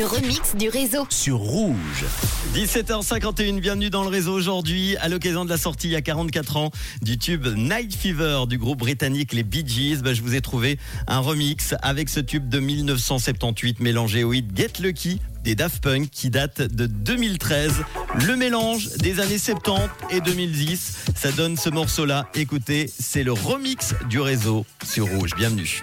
remix du réseau. sur Rouge. 17h51, bienvenue dans le réseau aujourd'hui à l'occasion de la sortie il y a 44 ans du tube Night Fever du groupe britannique les Bee Gees. Bah, je vous ai trouvé un remix avec ce tube de 1978 mélangé au hit Get Lucky des Daft Punk qui date de 2013. Le mélange des années 70 et 2010, ça donne ce morceau-là. Écoutez, c'est le remix du réseau sur Rouge. Bienvenue.